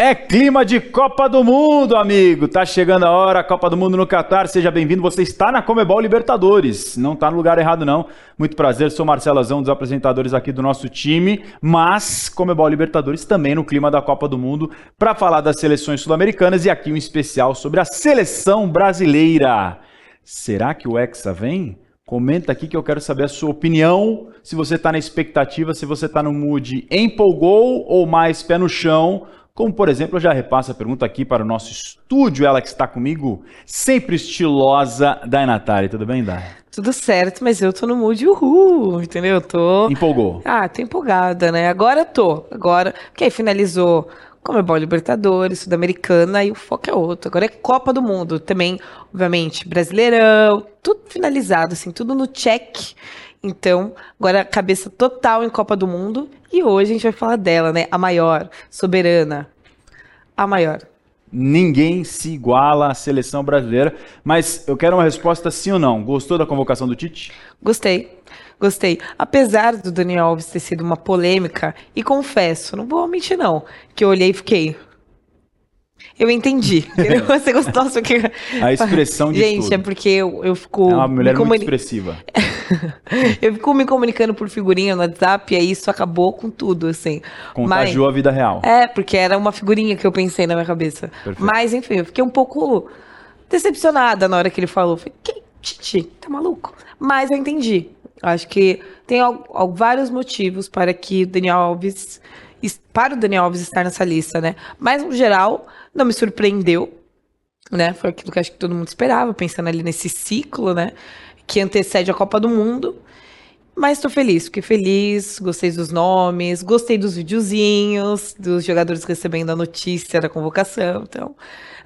É clima de Copa do Mundo, amigo. Tá chegando a hora, Copa do Mundo no Catar. Seja bem-vindo. Você está na Comebol Libertadores. Não está no lugar errado, não. Muito prazer, sou Marcelo Azão, um dos apresentadores aqui do nosso time. Mas Comebol Libertadores também no clima da Copa do Mundo para falar das seleções sul-americanas e aqui um especial sobre a seleção brasileira. Será que o Hexa vem? Comenta aqui que eu quero saber a sua opinião. Se você está na expectativa, se você está no mood empolgou ou mais pé no chão como, por exemplo, eu já repasso a pergunta aqui para o nosso estúdio, ela que está comigo, sempre estilosa, Dai Natália. Tudo bem, Dai? Tudo certo, mas eu tô no mood uhul, entendeu? Eu tô... Empolgou? Ah, tô empolgada, né? Agora eu tô. Agora, porque aí finalizou Comebol Libertadores, Sul-Americana, e o foco é outro. Agora é Copa do Mundo também, obviamente, Brasileirão, tudo finalizado, assim, tudo no check. Então, agora cabeça total em Copa do Mundo. E hoje a gente vai falar dela, né? A maior, soberana. A maior. Ninguém se iguala à seleção brasileira. Mas eu quero uma resposta sim ou não. Gostou da convocação do Tite? Gostei. Gostei. Apesar do Daniel Alves ter sido uma polêmica, e confesso, não vou mentir não, que eu olhei e fiquei, eu entendi. Você gostou? Nossa, que... A expressão de Gente, tudo. é porque eu, eu fico... É uma mulher comuni... muito expressiva. eu fico me comunicando por figurinha no WhatsApp e aí isso acabou com tudo, assim. Contagiou Mas... a vida real. É, porque era uma figurinha que eu pensei na minha cabeça. Perfeito. Mas, enfim, eu fiquei um pouco decepcionada na hora que ele falou. Falei, que Titi, tá maluco? Mas eu entendi. Acho que tem vários motivos para que Daniel Alves para o Daniel Alves estar nessa lista, né? Mas, no geral, não me surpreendeu, né? Foi aquilo que acho que todo mundo esperava, pensando ali nesse ciclo, né? Que antecede a Copa do Mundo. Mas estou feliz, fiquei feliz, gostei dos nomes, gostei dos videozinhos, dos jogadores recebendo a notícia da convocação. Então,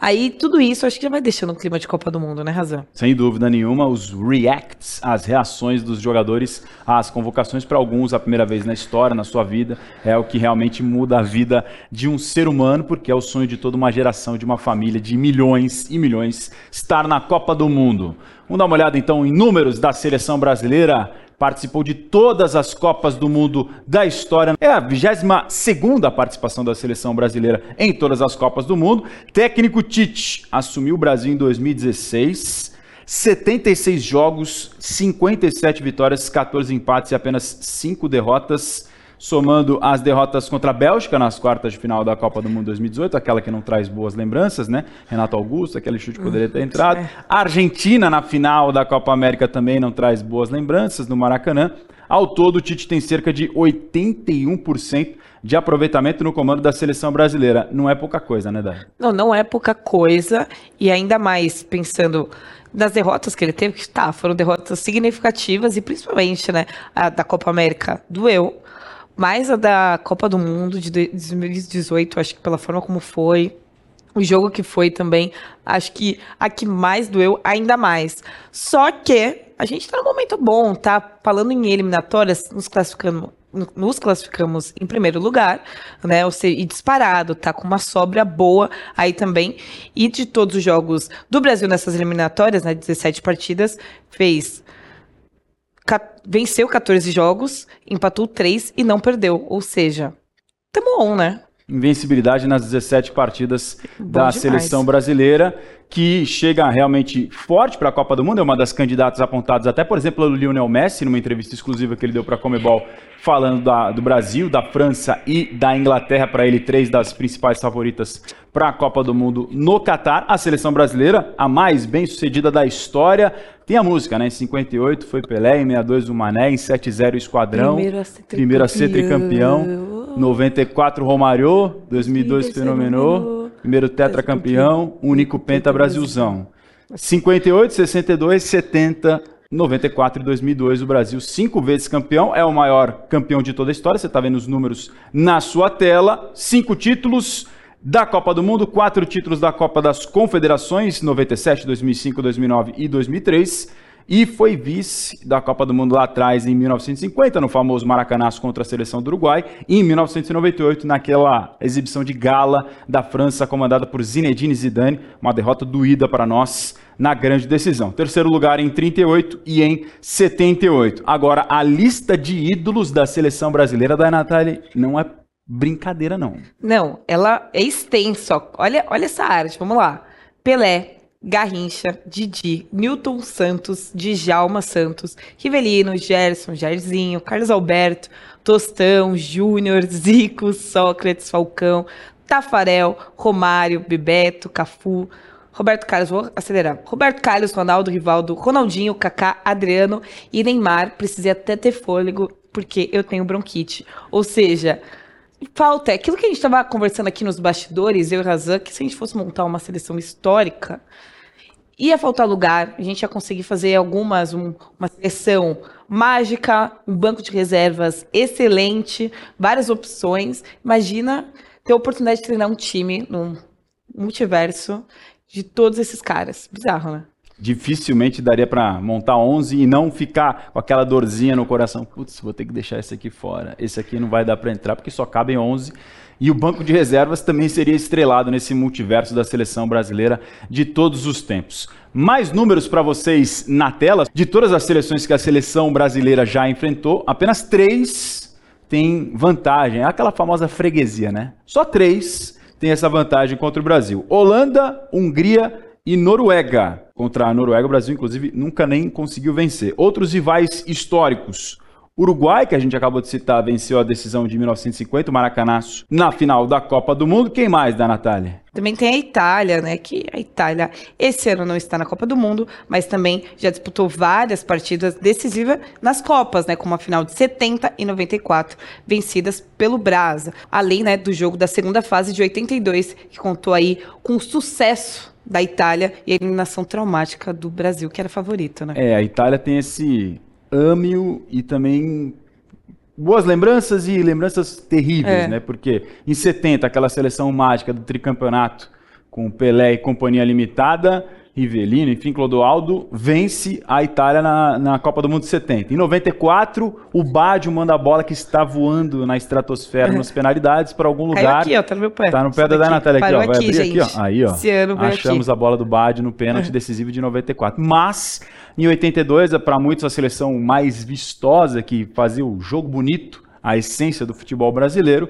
aí tudo isso acho que já vai deixando um clima de Copa do Mundo, né, Razão? Sem dúvida nenhuma, os reacts, as reações dos jogadores às convocações, para alguns a primeira vez na história, na sua vida, é o que realmente muda a vida de um ser humano, porque é o sonho de toda uma geração, de uma família de milhões e milhões estar na Copa do Mundo. Vamos dar uma olhada então em números da seleção brasileira participou de todas as Copas do Mundo da história. É a 22 participação da seleção brasileira em todas as Copas do Mundo. Técnico Tite assumiu o Brasil em 2016. 76 jogos, 57 vitórias, 14 empates e apenas 5 derrotas somando as derrotas contra a Bélgica nas quartas de final da Copa do Mundo 2018, aquela que não traz boas lembranças, né? Renato Augusto, aquele chute poderia ter entrado. A é. Argentina na final da Copa América também não traz boas lembranças no Maracanã. Ao todo, o Tite tem cerca de 81% de aproveitamento no comando da seleção brasileira. Não é pouca coisa, né, Dai? Não, não é pouca coisa. E ainda mais pensando nas derrotas que ele teve, que tá, foram derrotas significativas e principalmente, né, a da Copa América doeu mais a da Copa do Mundo de 2018, acho que pela forma como foi. O jogo que foi também, acho que a que mais doeu ainda mais. Só que a gente tá num momento bom, tá? Falando em eliminatórias, nos classificando nos classificamos em primeiro lugar, né? Ou seja, e disparado, tá com uma sobra boa aí também. E de todos os jogos do Brasil nessas eliminatórias, né? 17 partidas, fez venceu 14 jogos, empatou 3 e não perdeu. Ou seja, tamo on, né? Invencibilidade nas 17 partidas Bom da demais. seleção brasileira, que chega realmente forte para a Copa do Mundo, é uma das candidatas apontadas até, por exemplo, pelo Lionel Messi, numa entrevista exclusiva que ele deu para a Comebol, falando da, do Brasil, da França e da Inglaterra, para ele, três das principais favoritas para a Copa do Mundo no Catar. A seleção brasileira, a mais bem sucedida da história, tem a música, né? Em 58 foi Pelé, em 62 o Mané, em 70 o Esquadrão, primeiro a ser tricampeão, 94 Romário, 2002 Fenomenou, primeiro tetracampeão, único penta Brasilzão. 58, 62, 70, 94 e 2002 o Brasil cinco vezes campeão, é o maior campeão de toda a história, você está vendo os números na sua tela, cinco títulos, da Copa do Mundo, quatro títulos da Copa das Confederações, 97, 2005, 2009 e 2003. E foi vice da Copa do Mundo lá atrás, em 1950, no famoso Maracanaço contra a seleção do Uruguai, e em 1998, naquela exibição de gala da França, comandada por Zinedine Zidane, uma derrota doída para nós na grande decisão. Terceiro lugar em 38 e em 78. Agora, a lista de ídolos da seleção brasileira da Natália não é brincadeira, não. Não, ela é extensa. Olha, olha essa arte, vamos lá. Pelé, Garrincha, Didi, Newton Santos, Djalma Santos, Rivelino, Gerson, Jairzinho, Carlos Alberto, Tostão, Júnior, Zico, Sócrates, Falcão, Tafarel, Romário, Bebeto, Cafu, Roberto Carlos, vou acelerar. Roberto Carlos, Ronaldo, Rivaldo, Ronaldinho, Kaká, Adriano e Neymar. Precisei até ter fôlego porque eu tenho bronquite. Ou seja, falta é aquilo que a gente estava conversando aqui nos bastidores, eu e Razan, que se a gente fosse montar uma seleção histórica, ia faltar lugar, a gente ia conseguir fazer algumas, um, uma seleção mágica, um banco de reservas excelente, várias opções. Imagina ter a oportunidade de treinar um time num multiverso de todos esses caras. Bizarro, né? Dificilmente daria para montar 11 e não ficar com aquela dorzinha no coração. Putz, vou ter que deixar esse aqui fora. Esse aqui não vai dar para entrar porque só cabem 11 e o banco de reservas também seria estrelado nesse multiverso da seleção brasileira de todos os tempos. Mais números para vocês na tela. De todas as seleções que a seleção brasileira já enfrentou, apenas três têm vantagem. É aquela famosa freguesia, né? Só três têm essa vantagem contra o Brasil: Holanda, Hungria e Noruega. Contra a Noruega, o Brasil, inclusive, nunca nem conseguiu vencer. Outros rivais históricos: Uruguai, que a gente acabou de citar, venceu a decisão de 1950, o Maracanaço, na final da Copa do Mundo. Quem mais, da Natália? Também tem a Itália, né? Que a Itália esse ano não está na Copa do Mundo, mas também já disputou várias partidas decisivas nas Copas, né? Como a final de 70 e 94, vencidas pelo Brasa. Além né, do jogo da segunda fase de 82, que contou aí com sucesso da Itália e a eliminação traumática do Brasil, que era favorito, né? É, a Itália tem esse ame-o e também boas lembranças e lembranças terríveis, é. né? Porque em 70, aquela seleção mágica do tricampeonato com Pelé e companhia limitada, Rivelino, enfim, Clodoaldo, vence a Itália na, na Copa do Mundo de 70. Em 94, o Baggio manda a bola que está voando na estratosfera, nas penalidades, para algum lugar. Caiu aqui, ó, tá no meu pé. Tá no pé da Natália aqui, ó. Vai aqui, abrir gente. aqui, ó. Aí, ó. Achamos aqui. a bola do Baggio no pênalti decisivo de 94. Mas, em 82, é para muitos a seleção mais vistosa, que fazia o jogo bonito, a essência do futebol brasileiro,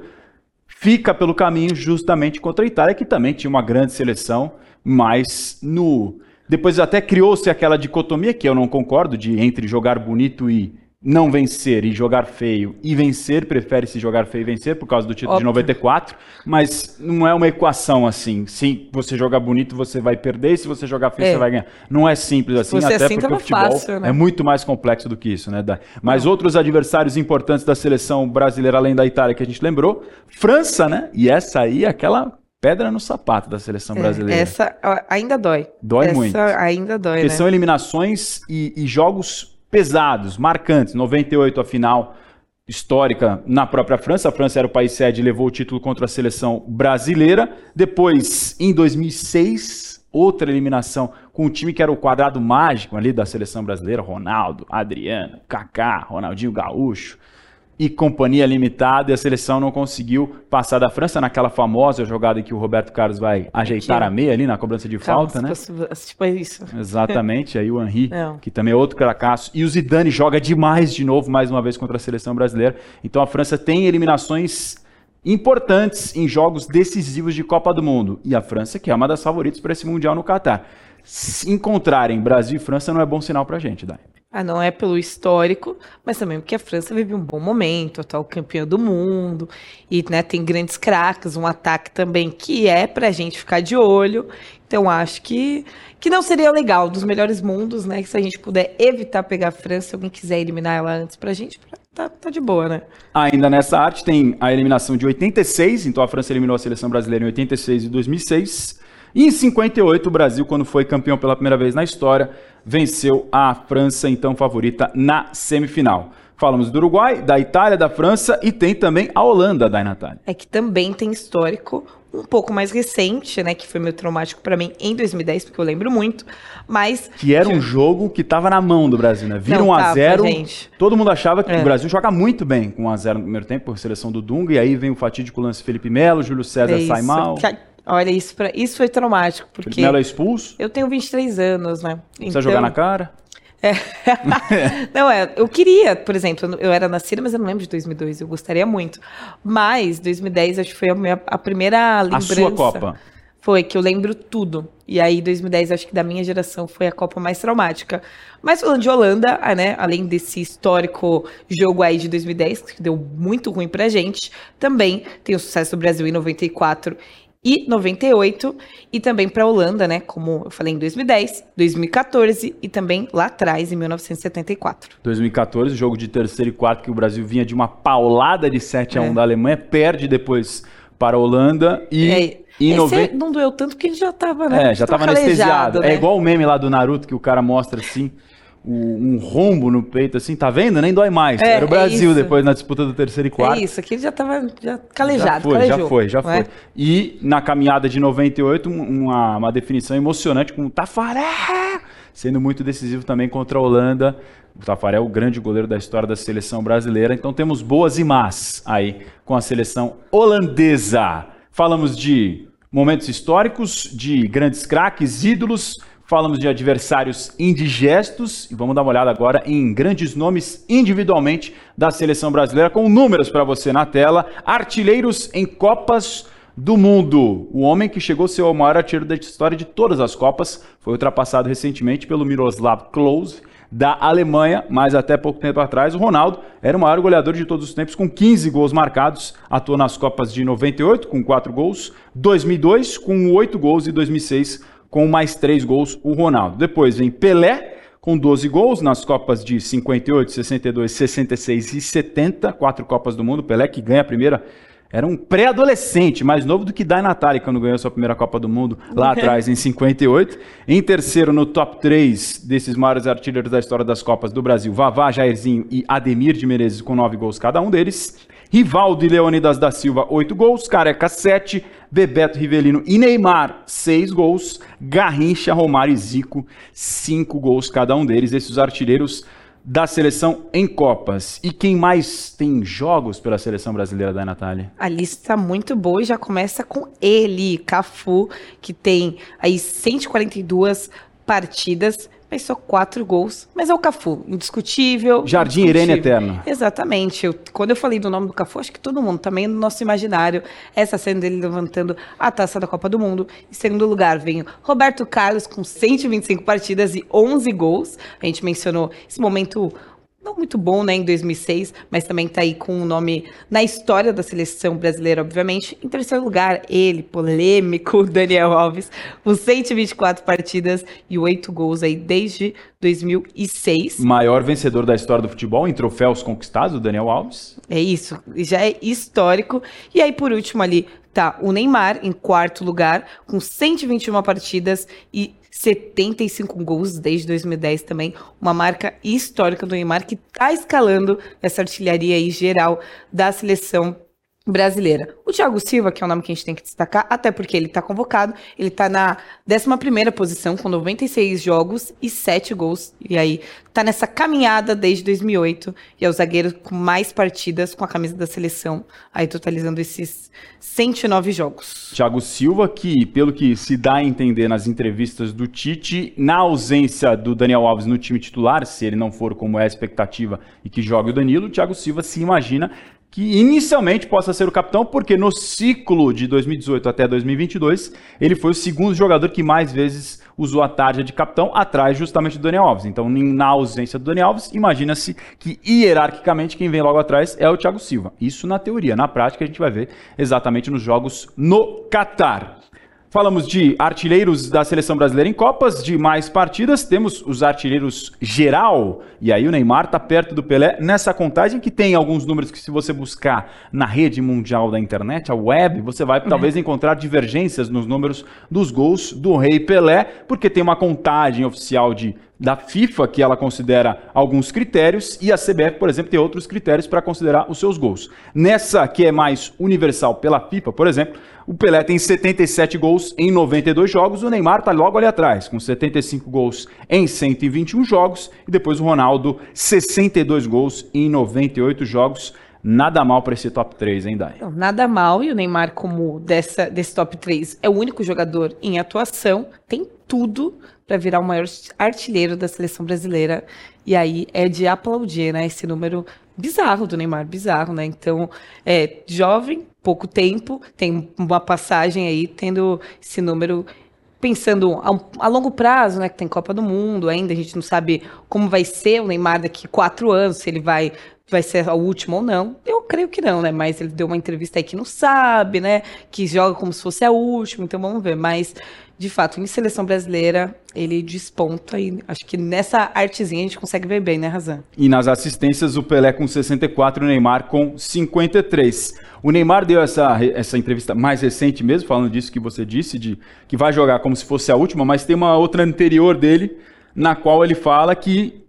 fica pelo caminho justamente contra a Itália, que também tinha uma grande seleção mas no depois até criou-se aquela dicotomia que eu não concordo de entre jogar bonito e não vencer e jogar feio e vencer, prefere-se jogar feio e vencer por causa do título Óbvio. de 94, mas não é uma equação assim. Se você jogar bonito, você vai perder, e se você jogar feio, é. você vai ganhar. Não é simples assim, até assim, porque o futebol fácil, né? é muito mais complexo do que isso, né? Mas não. outros adversários importantes da seleção brasileira, além da Itália, que a gente lembrou, França, né? E essa aí é aquela pedra no sapato da seleção é, brasileira. essa ainda dói. Dói essa muito. ainda dói, Porque né? são eliminações e, e, jogos pesados, marcantes. 98 a final histórica na própria França. A França era o país sede e levou o título contra a seleção brasileira. Depois, em 2006, outra eliminação com o time que era o quadrado mágico ali da seleção brasileira, Ronaldo, Adriano, Kaká, Ronaldinho Gaúcho e Companhia Limitada, e a seleção não conseguiu passar da França naquela famosa jogada em que o Roberto Carlos vai ajeitar Aqui. a meia ali na cobrança de Calma, falta, né? Tipo isso. Exatamente, aí o Henri, não. que também é outro cracaço, e o Zidane joga demais de novo, mais uma vez contra a seleção brasileira. Então a França tem eliminações importantes em jogos decisivos de Copa do Mundo, e a França que é uma das favoritas para esse Mundial no Catar. Se encontrarem Brasil e França não é bom sinal para a gente, Dai. Ah, não é pelo histórico, mas também porque a França vive um bom momento, atual campeã do mundo, e né, tem grandes craques, um ataque também que é para a gente ficar de olho. Então acho que, que não seria legal dos melhores mundos, né? Se a gente puder evitar pegar a França, se alguém quiser eliminar ela antes para a gente, tá, tá de boa, né? Ainda nessa arte tem a eliminação de 86, então a França eliminou a seleção brasileira em 86 e 2006. E em 58, o Brasil, quando foi campeão pela primeira vez na história, venceu a França, então favorita, na semifinal. Falamos do Uruguai, da Itália, da França e tem também a Holanda, da Natália. É que também tem histórico um pouco mais recente, né, que foi meio traumático para mim em 2010, porque eu lembro muito, mas que era um jogo que estava na mão do Brasil, né? Viram 1 a 0. Todo mundo achava que é. o Brasil joga muito bem com 1 a 0 no primeiro tempo, por seleção do Dunga, e aí vem o fatídico lance Felipe Melo, Júlio César é sai mal. Olha, isso, pra, isso foi traumático, porque... Melo é expulso? Eu tenho 23 anos, né? Então, Você jogar na cara? É. não, é, eu queria, por exemplo, eu era nascida, mas eu não lembro de 2002, eu gostaria muito. Mas 2010 acho que foi a, minha, a primeira lembrança. A sua Copa. Foi, que eu lembro tudo. E aí, 2010, acho que da minha geração foi a Copa mais traumática. Mas falando de Holanda, ah, né, além desse histórico jogo aí de 2010, que deu muito ruim pra gente, também tem o sucesso do Brasil em 94 e 98, e também para a Holanda, né, como eu falei, em 2010, 2014 e também lá atrás, em 1974. 2014, jogo de terceiro e quarto, que o Brasil vinha de uma paulada de 7 a 1 é. da Alemanha, perde depois para a Holanda e... É. E nove... não doeu tanto porque ele já estava, né? É, já estava anestesiado. É né? É igual o meme lá do Naruto que o cara mostra assim um rombo no peito, assim, tá vendo? Nem dói mais. É, Era o é Brasil é depois na disputa do terceiro e quarto. É isso, aqui ele já tava já calejado. Já foi, calejou, já foi, já foi. É? E na caminhada de 98, uma, uma definição emocionante com o Tafaré, sendo muito decisivo também contra a Holanda. O Tafaré é o grande goleiro da história da seleção brasileira. Então temos boas e más aí com a seleção holandesa. Falamos de momentos históricos, de grandes craques, ídolos falamos de adversários indigestos e vamos dar uma olhada agora em grandes nomes individualmente da seleção brasileira, com números para você na tela. Artilheiros em Copas do Mundo. O homem que chegou a ser o maior artilheiro da história de todas as Copas foi ultrapassado recentemente pelo Miroslav Klose da Alemanha, mas até pouco tempo atrás o Ronaldo era o maior goleador de todos os tempos com 15 gols marcados, atuou nas Copas de 98 com 4 gols, 2002 com 8 gols e 2006 com mais três gols o Ronaldo. Depois vem Pelé, com 12 gols nas Copas de 58, 62, 66 e 70, quatro Copas do Mundo. Pelé que ganha a primeira. Era um pré-adolescente, mais novo do que Dai Natali quando ganhou sua primeira Copa do Mundo lá atrás, em 58. Em terceiro, no top 3 desses maiores artilheiros da história das Copas do Brasil, Vavá, Jairzinho e Ademir de Menezes, com nove gols cada um deles. Rivaldo e Leônidas da Silva, 8 gols. Careca, 7. Bebeto Rivelino e Neymar, 6 gols. Garrincha, Romário e Zico, 5 gols cada um deles. Esses artilheiros da seleção em Copas. E quem mais tem jogos pela seleção brasileira da Natália? A lista muito boa e já começa com ele, Cafu, que tem aí 142 partidas fez só quatro gols, mas é o Cafu, indiscutível. Jardim indiscutível. Irene Eterno. Exatamente. Eu, quando eu falei do nome do Cafu, acho que todo mundo, também no nosso imaginário, essa cena dele levantando a taça da Copa do Mundo. Em segundo lugar, vem Roberto Carlos com 125 partidas e 11 gols. A gente mencionou esse momento não muito bom, né, em 2006, mas também está aí com o um nome na história da seleção brasileira, obviamente. Em terceiro lugar, ele, polêmico, Daniel Alves, com 124 partidas e 8 gols aí desde 2006. Maior vencedor da história do futebol em troféus conquistados, o Daniel Alves. É isso, já é histórico. E aí, por último ali, tá o Neymar em quarto lugar, com 121 partidas e 75 gols desde 2010 também, uma marca histórica do Neymar que está escalando essa artilharia aí geral da seleção brasileira. O Thiago Silva, que é o nome que a gente tem que destacar, até porque ele está convocado, ele está na 11ª posição com 96 jogos e 7 gols, e aí está nessa caminhada desde 2008, e é o zagueiro com mais partidas com a camisa da seleção, aí totalizando esses 109 jogos. Thiago Silva, que pelo que se dá a entender nas entrevistas do Tite, na ausência do Daniel Alves no time titular, se ele não for como é a expectativa e que jogue o Danilo, o Thiago Silva se imagina que inicialmente possa ser o capitão, porque no ciclo de 2018 até 2022, ele foi o segundo jogador que mais vezes usou a tarja de capitão, atrás justamente do Daniel Alves. Então, na ausência do Daniel Alves, imagina-se que hierarquicamente quem vem logo atrás é o Thiago Silva. Isso na teoria. Na prática, a gente vai ver exatamente nos jogos no Catar. Falamos de artilheiros da seleção brasileira em Copas, de mais partidas. Temos os artilheiros geral, e aí o Neymar está perto do Pelé nessa contagem que tem alguns números que, se você buscar na rede mundial da internet, a web, você vai uhum. talvez encontrar divergências nos números dos gols do Rei Pelé, porque tem uma contagem oficial de da FIFA, que ela considera alguns critérios, e a CBF, por exemplo, tem outros critérios para considerar os seus gols. Nessa que é mais universal pela FIFA, por exemplo, o Pelé tem 77 gols em 92 jogos, o Neymar está logo ali atrás, com 75 gols em 121 jogos, e depois o Ronaldo, 62 gols em 98 jogos. Nada mal para esse top 3, hein, Dai? Não, nada mal, e o Neymar, como dessa, desse top 3, é o único jogador em atuação, tem tudo para virar o maior artilheiro da seleção brasileira. E aí é de aplaudir, né? Esse número bizarro do Neymar, bizarro, né? Então, é jovem, pouco tempo, tem uma passagem aí tendo esse número pensando a, a, longo prazo, né, que tem Copa do Mundo ainda, a gente não sabe como vai ser o Neymar daqui quatro anos, se ele vai vai ser a última ou não. Eu creio que não, né? Mas ele deu uma entrevista aí que não sabe, né? Que joga como se fosse a última, então vamos ver. Mas de fato, em seleção brasileira, ele desponta e acho que nessa artezinha a gente consegue ver bem, né, Razan? E nas assistências, o Pelé com 64 e o Neymar com 53. O Neymar deu essa, essa entrevista mais recente mesmo, falando disso que você disse, de que vai jogar como se fosse a última, mas tem uma outra anterior dele, na qual ele fala que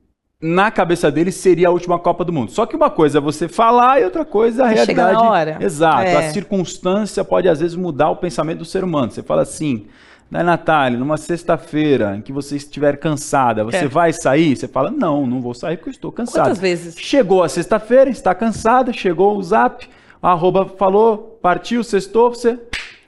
na cabeça dele seria a última Copa do Mundo. Só que uma coisa é você falar e outra coisa é a realidade. Chega na hora. Exato. É. A circunstância pode às vezes mudar o pensamento do ser humano. Você fala assim, né, Natália, numa sexta-feira em que você estiver cansada, você é. vai sair? Você fala, não, não vou sair porque eu estou cansada. Quantas vezes? Chegou a sexta-feira, está cansada, chegou o zap, a arroba falou, partiu, sextou, você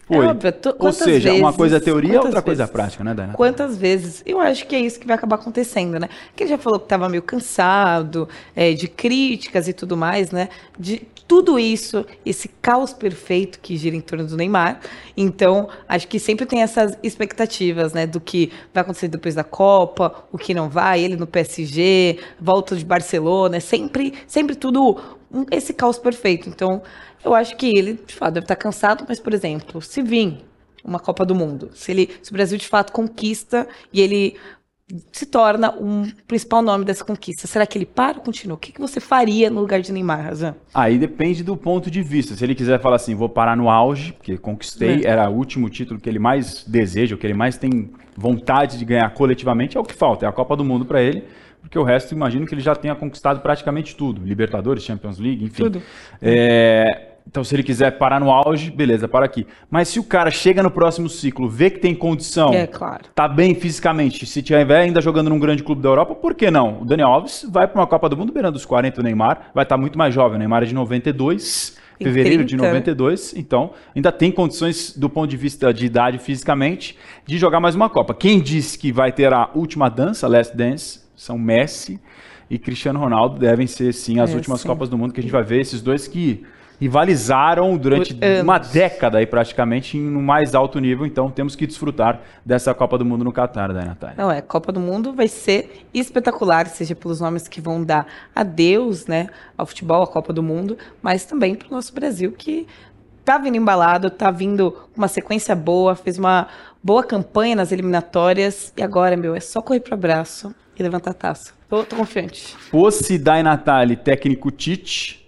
foi. É óbvio, Ou seja, vezes, uma coisa é teoria, outra vezes, coisa é prática, né, Dana? Quantas vezes? Eu acho que é isso que vai acabar acontecendo, né? Que ele já falou que estava meio cansado é, de críticas e tudo mais, né? De tudo isso, esse caos perfeito que gira em torno do Neymar. Então, acho que sempre tem essas expectativas, né? Do que vai acontecer depois da Copa, o que não vai, ele no PSG, volta de Barcelona, é sempre, sempre tudo esse caos perfeito. Então, eu acho que ele, de fato, deve estar cansado, mas, por exemplo, se vir uma Copa do Mundo, se, ele, se o Brasil de fato conquista e ele se torna um principal nome dessa conquista. Será que ele para ou continua? O que, que você faria no lugar de Neymar, Razan? Aí depende do ponto de vista. Se ele quiser falar assim, vou parar no auge, porque conquistei, é. era o último título que ele mais deseja, o que ele mais tem vontade de ganhar coletivamente, é o que falta, é a Copa do Mundo para ele porque o resto imagino que ele já tenha conquistado praticamente tudo. Libertadores, Champions League, enfim. Tudo. É, então, se ele quiser parar no auge, beleza, para aqui. Mas se o cara chega no próximo ciclo, vê que tem condição, é, claro. tá bem fisicamente, se tiver ainda jogando num grande clube da Europa, por que não? O Daniel Alves vai para uma Copa do Mundo beirando os 40, o Neymar vai estar tá muito mais jovem. O Neymar é de 92, fevereiro 30. de 92, então ainda tem condições do ponto de vista de idade fisicamente de jogar mais uma Copa. Quem disse que vai ter a última dança, Last Dance, são Messi e Cristiano Ronaldo devem ser sim as é, últimas sim. Copas do Mundo que a gente vai ver esses dois que rivalizaram durante uma década aí praticamente no mais alto nível, então temos que desfrutar dessa Copa do Mundo no Catar, né, Natália. Não, é, Copa do Mundo vai ser espetacular, seja pelos nomes que vão dar adeus, né, ao futebol, à Copa do Mundo, mas também para o nosso Brasil que tá vindo embalado, tá vindo uma sequência boa, fez uma boa campanha nas eliminatórias e agora, meu, é só correr para abraço e levantar a taça. Tô, tô confiante. Fosse Dai Natali, técnico Tite,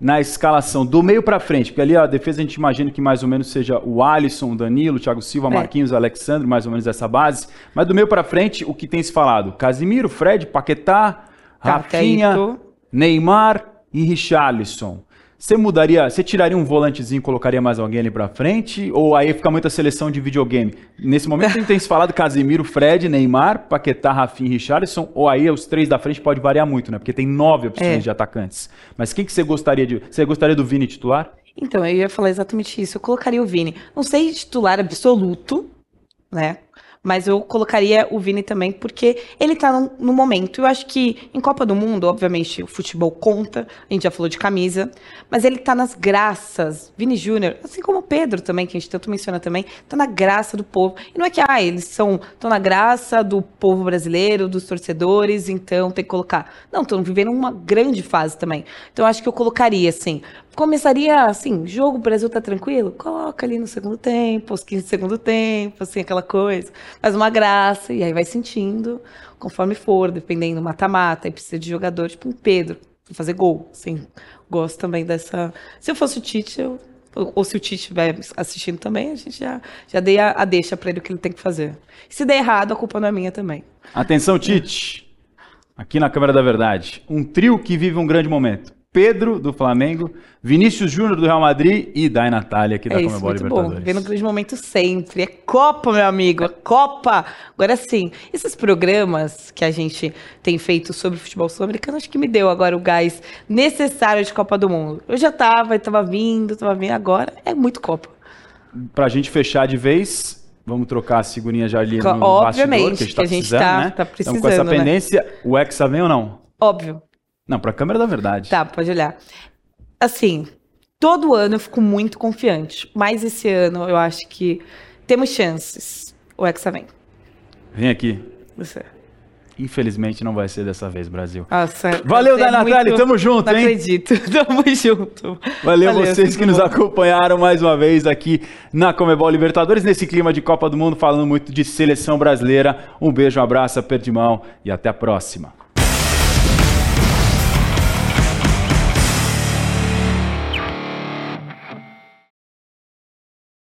na escalação do meio para frente, porque ali ó, a defesa a gente imagina que mais ou menos seja o Alisson, o Danilo, o Thiago Silva, é. Marquinhos, Alexandre, mais ou menos essa base. Mas do meio para frente, o que tem se falado? Casimiro, Fred, Paquetá, tá, Rafinha, Neymar e Richarlison. Você mudaria, você tiraria um volantezinho e colocaria mais alguém ali pra frente? Ou aí fica muita seleção de videogame? Nesse momento a gente tem se falado Casemiro, Fred, Neymar, Paquetá, Rafinha e Richarlison, ou aí os três da frente pode variar muito, né? Porque tem nove opções é. de atacantes. Mas quem que você gostaria de... Você gostaria do Vini titular? Então, eu ia falar exatamente isso. Eu colocaria o Vini. Não sei titular absoluto, né? Mas eu colocaria o Vini também, porque ele tá no, momento. Eu acho que em Copa do Mundo, obviamente, o futebol conta, a gente já falou de camisa, mas ele tá nas graças. Vini Júnior, assim como o Pedro também, que a gente tanto menciona também, tá na graça do povo. E não é que, ah, eles são, estão na graça do povo brasileiro, dos torcedores, então tem que colocar. Não, estão vivendo uma grande fase também. Então eu acho que eu colocaria, assim, começaria assim, jogo, o Brasil tá tranquilo? Coloca ali no segundo tempo, aos 15 do segundo tempo, assim, aquela coisa. Faz uma graça, e aí vai sentindo, conforme for, dependendo, mata-mata, aí precisa de jogador, tipo um Pedro, pra fazer gol, assim. Gosto também dessa... Se eu fosse o Tite, eu... Ou se o Tite estiver assistindo também, a gente já, já dei a, a deixa para ele o que ele tem que fazer. Se der errado, a culpa não é minha também. Atenção, Tite. Aqui na Câmara da Verdade. Um trio que vive um grande momento. Pedro, do Flamengo, Vinícius Júnior, do Real Madrid e Dai Natália, aqui da é isso, Comebol Libertadores. Bom. Vendo grande momento sempre. É Copa, meu amigo, é Copa. Agora sim, esses programas que a gente tem feito sobre futebol sul-americano, acho que me deu agora o gás necessário de Copa do Mundo. Eu já tava, tava vindo, tava vindo, agora é muito Copa. Pra gente fechar de vez, Vamos trocar a segurinha já ali no Obviamente, bastidor, que a gente está né? tá precisando, Então, com essa né? pendência, né? o Hexa vem ou não? Óbvio. Não, para a câmera da verdade. Tá, pode olhar. Assim, todo ano eu fico muito confiante, mas esse ano eu acho que temos chances. O Hexa vem. Vem aqui. Você. Infelizmente não vai ser dessa vez, Brasil. Nossa, Valeu, da Natália, muito... tamo junto, não hein? Não acredito, tamo junto. Valeu, Valeu vocês que bom. nos acompanharam mais uma vez aqui na Comebol Libertadores, nesse clima de Copa do Mundo, falando muito de seleção brasileira. Um beijo, um abraço, aperto de mão e até a próxima.